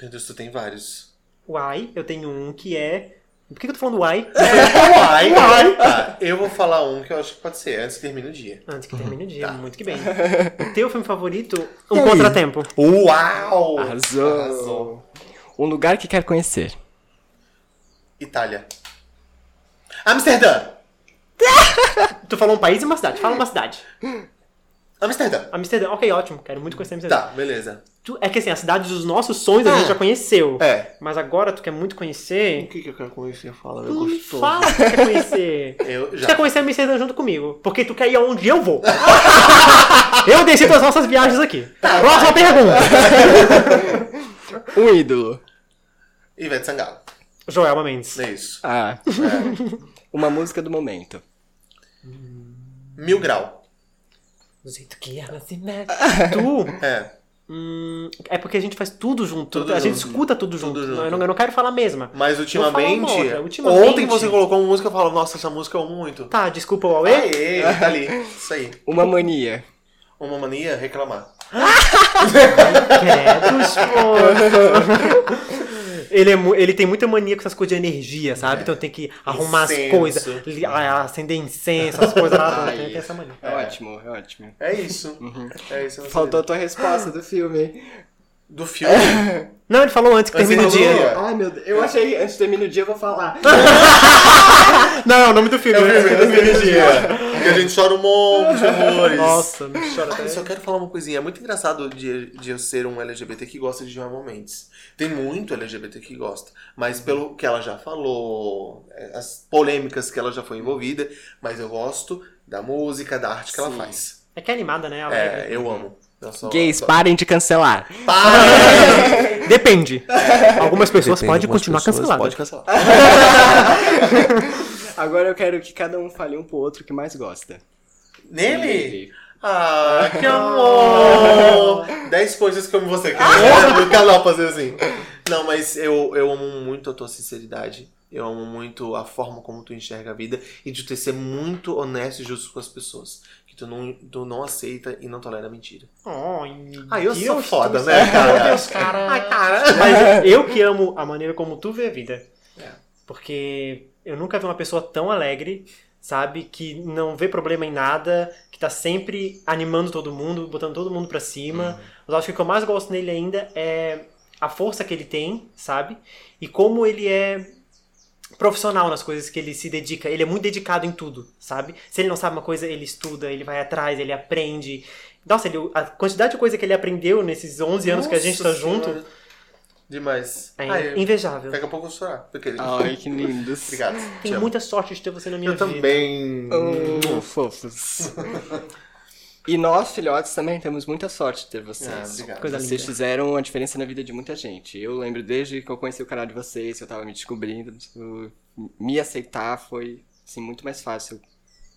S2: Meu Deus, tu tem vários.
S3: Uai, eu tenho um que é. Por que que eu tô falando uai? *laughs*
S2: Uai, *laughs* uai. Tá, eu vou falar um que eu acho que pode ser antes que termine o dia.
S3: Antes que termine o dia,
S2: Tá.
S3: muito que bem. *laughs* O teu filme favorito? Um? Contratempo.
S2: Uau!
S1: arrasou.
S2: Arrasou.
S1: um lugar que quer conhecer,
S2: Itália. Amsterdã!
S3: Tu falou um país e uma cidade. Fala uma cidade.
S2: Amsterdã.
S3: Amsterdã. Ok, ótimo. Quero muito conhecer Amsterdã.
S2: Tá, beleza.
S3: Tu- é que assim, a cidade dos nossos sonhos a gente já conheceu.
S2: É.
S3: Mas agora tu quer muito conhecer.
S2: que, que eu quero conhecer? Fala,
S3: Tu me fala que tu quer conhecer. *laughs*
S2: Eu
S3: Tu
S2: já.
S3: quer conhecer Amsterdã junto comigo. Porque tu quer ir aonde eu vou. *laughs* eu decido as nossas viagens aqui.
S2: Tá,
S3: Próxima pergunta. *laughs*
S1: um ídolo,
S2: Ivete Sangalo.
S3: Joelma Mendes.
S2: É isso.
S1: ah,
S2: É.
S1: uma música do momento,
S2: Mil grau.
S3: Do jeito que ela se mete. Tu.
S2: É.
S3: hum, é porque a gente faz tudo junto.
S2: Tudo
S3: a gente
S2: junto.
S3: escuta tudo junto.
S2: junto.
S3: Eu, não, eu não quero falar a mesma.
S2: Mas ultimamente,
S3: outra, ultimamente.
S2: Ontem você colocou uma música e falou, nossa, essa música é muito.
S3: Tá, desculpa o Huawei.
S2: Aê, tá ali. Isso aí.
S1: uma mania,
S2: Uma mania, reclamar. *laughs*
S3: Credo, esposo. *laughs* Ele, é, ele tem muita mania com essas coisas de energia, sabe? Então tem que arrumar as
S2: Incenso.
S3: coisas, li- ah, acender incenso, as coisas lá.
S1: Ai, *laughs*
S3: Tem, tem essa mania.
S1: É ótimo, é ótimo.
S2: É isso. É isso.
S1: Faltou a tua resposta do filme.
S2: Do filme. *laughs*
S3: Não, ele falou antes que termina o
S2: falou-
S3: dia.
S1: Ai, meu Deus. Eu achei, antes de terminar o dia, eu vou falar. *laughs*
S3: Não, é o nome do filme.
S2: É o filme do energia. Que a gente chora um monte de amores.
S3: Nossa, não chora
S2: Ah,
S3: até.
S2: eu só quero falar uma coisinha. É muito engraçado de, de eu ser um LGBT que gosta de Joan Moments. Tem muito LGBT que gosta. Mas pelo que ela já falou, é, as polêmicas que ela já foi envolvida, mas eu gosto da música, da arte que ela
S1: Sim.
S2: faz.
S3: É que é animada, né?
S2: É, eu amo. Sou-
S1: Gays, parem de cancelar. *laughs*
S3: Depende. *laughs* Algumas pessoas
S2: Depende,
S3: podem continuar canceladas.
S2: Pode cancelar. *laughs*
S1: Agora eu quero que cada um fale um pro outro que mais gosta.
S2: Nele? Ah, que amor! 10 coisas que eu amo você. O canal fazer assim. Não, mas eu, eu amo muito a tua sinceridade. Eu amo muito a forma como tu enxerga a vida e de tu ser muito honesto e justo com as pessoas. Tu não, tu não aceita e não tolera mentira.
S3: Ai,
S2: Ah, eu sou
S3: Deus,
S2: foda,
S3: tu-
S2: né, cara?
S3: Deus, cara.
S2: Ai, cara.
S3: Mas eu que amo a maneira como tu vê a vida.
S2: É.
S3: Porque eu nunca vi uma pessoa tão alegre, sabe? Que não vê problema em nada, que tá sempre animando todo mundo, botando todo mundo pra cima. Mas eu acho que o que eu mais gosto nele ainda é a força que ele tem, sabe? E como ele é profissional nas coisas que ele se dedica. Ele é muito dedicado em tudo, sabe? Se ele não sabe uma coisa, ele estuda, ele vai atrás, ele aprende. Nossa, ele, a quantidade de coisa que ele aprendeu nesses 11 anos que a gente tá junto.
S2: Demais.
S3: é
S2: Ai, eu-
S3: invejável.
S2: Daqui a pouco eu vou chorar. Porque...
S1: Ai, que lindos. *laughs*
S2: Obrigado. Te
S3: Tenho muita sorte de ter você na minha
S2: Eu
S3: vida.
S2: também.
S1: Oh, fofos. *laughs* E nós, filhotes, também temos muita sorte de ter vocês.
S2: Ah, obrigado.
S3: Coisa
S1: vocês
S3: linda.
S1: fizeram uma diferença na vida de muita gente. Eu lembro desde que eu conheci o canal de vocês, que eu tava me descobrindo, tipo, me aceitar foi assim, muito mais fácil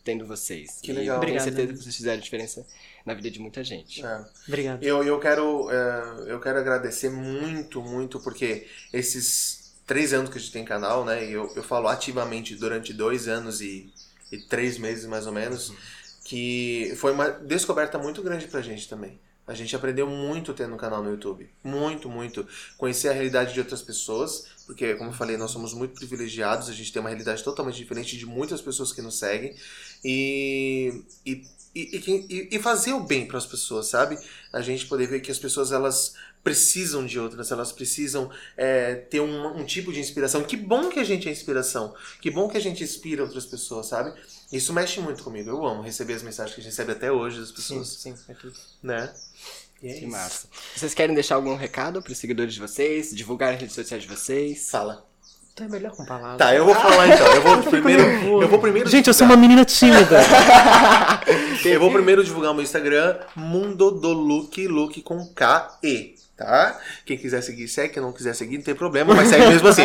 S1: tendo vocês.
S2: Que
S1: E
S2: legal.
S1: eu tenho certeza que vocês fizeram diferença na vida de muita gente.
S2: É.
S3: Obrigado.
S2: Eu, eu, quero, é, eu quero agradecer muito, muito, porque esses três anos que a gente tem canal, né? e Eu, eu falo ativamente durante dois anos e, e três meses, mais ou menos, que foi uma descoberta muito grande pra gente também. A gente aprendeu muito tendo um canal no YouTube. Muito, muito. Conhecer a realidade de outras pessoas, porque, como eu falei, nós somos muito privilegiados, a gente tem uma realidade totalmente diferente de muitas pessoas que nos seguem. E, e, e, e e fazer o bem para as pessoas, sabe? A gente poder ver que as pessoas elas precisam de outras, elas precisam é, ter um, um tipo de inspiração. Que bom que a gente é inspiração, que bom que a gente inspira outras pessoas, sabe? Isso mexe muito comigo. Eu amo receber as mensagens que a gente recebe até hoje das
S3: Sim,
S2: pessoas,
S3: sim, é tudo.
S2: né? E é
S1: Que
S2: isso.
S1: massa. Vocês querem deixar algum recado pros seguidores de vocês? Divulgar as redes sociais de vocês?
S2: Fala.
S3: Tu é melhor com palavras.
S2: Tá, eu vou falar então. Eu vou *laughs* primeiro. Eu vou primeiro.
S3: Gente, eu sou
S2: divulgar.
S3: uma menina tímida. *laughs*
S2: Eu vou primeiro divulgar o meu Instagram, Mundo do Look, Look com K-E, tá? Quem quiser seguir, segue. Quem não quiser seguir, não tem problema, mas segue mesmo assim.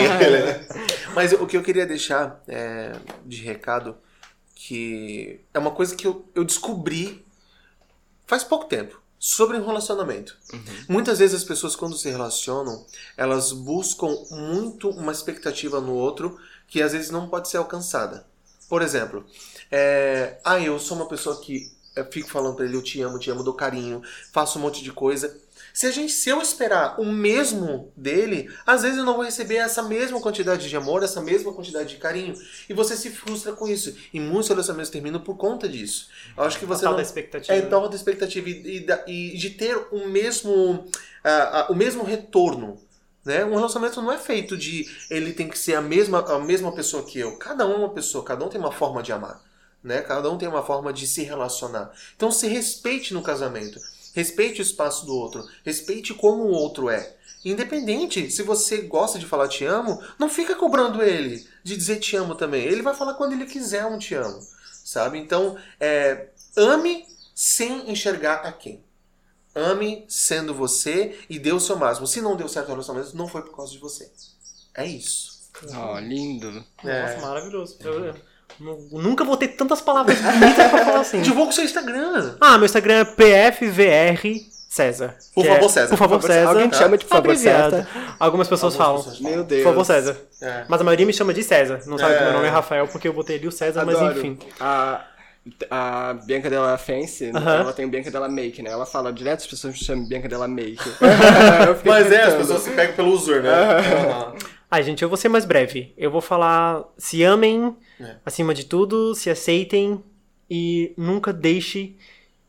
S2: *laughs* mas o que eu queria deixar é, de recado, que é uma coisa que eu, eu descobri faz pouco tempo. Sobre um relacionamento. Muitas vezes as pessoas, quando se relacionam, elas buscam muito uma expectativa no outro que às vezes não pode ser alcançada. Por exemplo, é, ah, eu sou uma pessoa que eu fico falando pra ele, eu te amo, te amo, dou carinho, faço um monte de coisa. Se a gente, se eu esperar o mesmo dele, às vezes eu não vou receber essa mesma quantidade de amor, essa mesma quantidade de carinho. E você se frustra com isso. E muitos relacionamentos terminam por conta disso. Eu acho que você
S3: Tal
S2: não
S3: da expectativa.
S2: é tal da expectativa e, e e de ter o mesmo, ah, ah, o mesmo retorno. Né? Um relacionamento não é feito de ele tem que ser a mesma, a mesma pessoa que eu. Cada um é uma pessoa, cada um tem uma forma de amar. Né? Cada um tem uma forma de se relacionar. Então se respeite no casamento. Respeite o espaço do outro. Respeite como o outro é. Independente, se você gosta de falar te amo, não fica cobrando ele de dizer te amo também. Ele vai falar quando ele quiser um te amo. Sabe? Então, é, ame sem enxergar a quem. Ame sendo você e dê o seu máximo. Se não deu certo o relacionamento, não foi por causa de você. É isso.
S1: Oh, lindo.
S3: Nossa,
S2: É.
S3: maravilhoso. Eu, eu nu- nunca vou ter tantas palavras bonitas pra falar assim. *laughs*
S2: Divulga o seu Instagram.
S3: Ah, meu Instagram é PFVR César.
S2: Por
S3: que
S2: favor,
S3: é-
S2: César.
S3: Por favor, César.
S1: Alguém te chama de por favor. César?
S3: Algumas pessoas
S2: Algumas
S3: falam.
S2: pessoas
S1: Meu Deus.
S3: Por favor, César.
S2: É.
S3: Mas a maioria me chama de César. Não sabe
S2: É.
S3: que meu nome é Rafael porque eu botei ali o César, mas
S1: Adoro.
S3: enfim.
S1: Ah, a Bianca Della Fence,
S3: Aham.
S1: ela tem o Bianca Della Make, né? Ela fala direto as pessoas me chamam Bianca Della Make. *laughs*
S2: Mas é, as pessoas se pegam pelo user, né? Aham.
S3: Ai, gente, eu vou ser mais breve. Eu vou falar: se amem
S2: É.
S3: acima de tudo, se aceitem e nunca deixe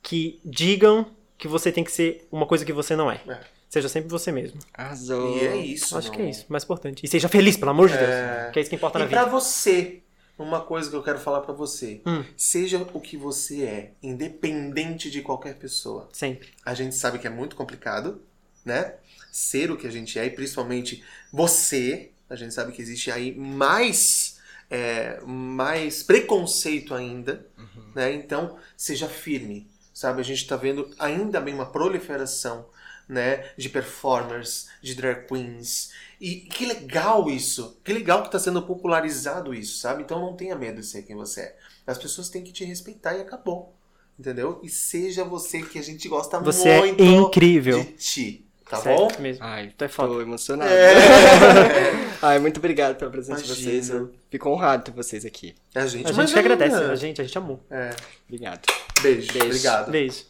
S3: que digam que você tem que ser uma coisa que você não é.
S2: É.
S3: Seja sempre você mesmo.
S1: Arrasou.
S2: E é isso.
S3: Acho que
S2: não-
S3: é isso, mais importante. E seja feliz, pelo amor de Deus.
S2: É.
S3: Que é isso que importa na
S2: E pra
S3: vida.
S2: você, uma coisa que eu quero falar pra você.
S3: Hum.
S2: Seja o que você é, independente de qualquer pessoa.
S3: Sempre.
S2: A gente sabe que é muito complicado, né? Ser o que a gente é, e principalmente você. A gente sabe que existe aí mais, é, mais preconceito ainda, né? Então, seja firme, sabe? A gente tá vendo ainda bem uma proliferação, né? De performers, de drag queens. E que legal isso! Que legal que tá sendo popularizado isso, sabe? Então não tenha medo de ser quem você é. As pessoas têm que te respeitar e acabou. Entendeu? E seja você que a gente gosta
S3: Você é
S2: muito
S3: incrível.
S2: de ti. Tá
S3: Sério
S2: bom?
S3: mesmo.
S1: Ai,
S3: Tu é foda.
S1: tô emocionado.
S2: É. *laughs*
S1: Ai, muito obrigado pela presença de
S2: Imagina.
S1: vocês. Eu fico honrado ter vocês aqui.
S2: A gente,
S3: A gente que agradece. A gente, a gente amou.
S2: É.
S1: Obrigado.
S2: Beijo.
S1: Beijo.
S2: Obrigado.
S3: Beijo.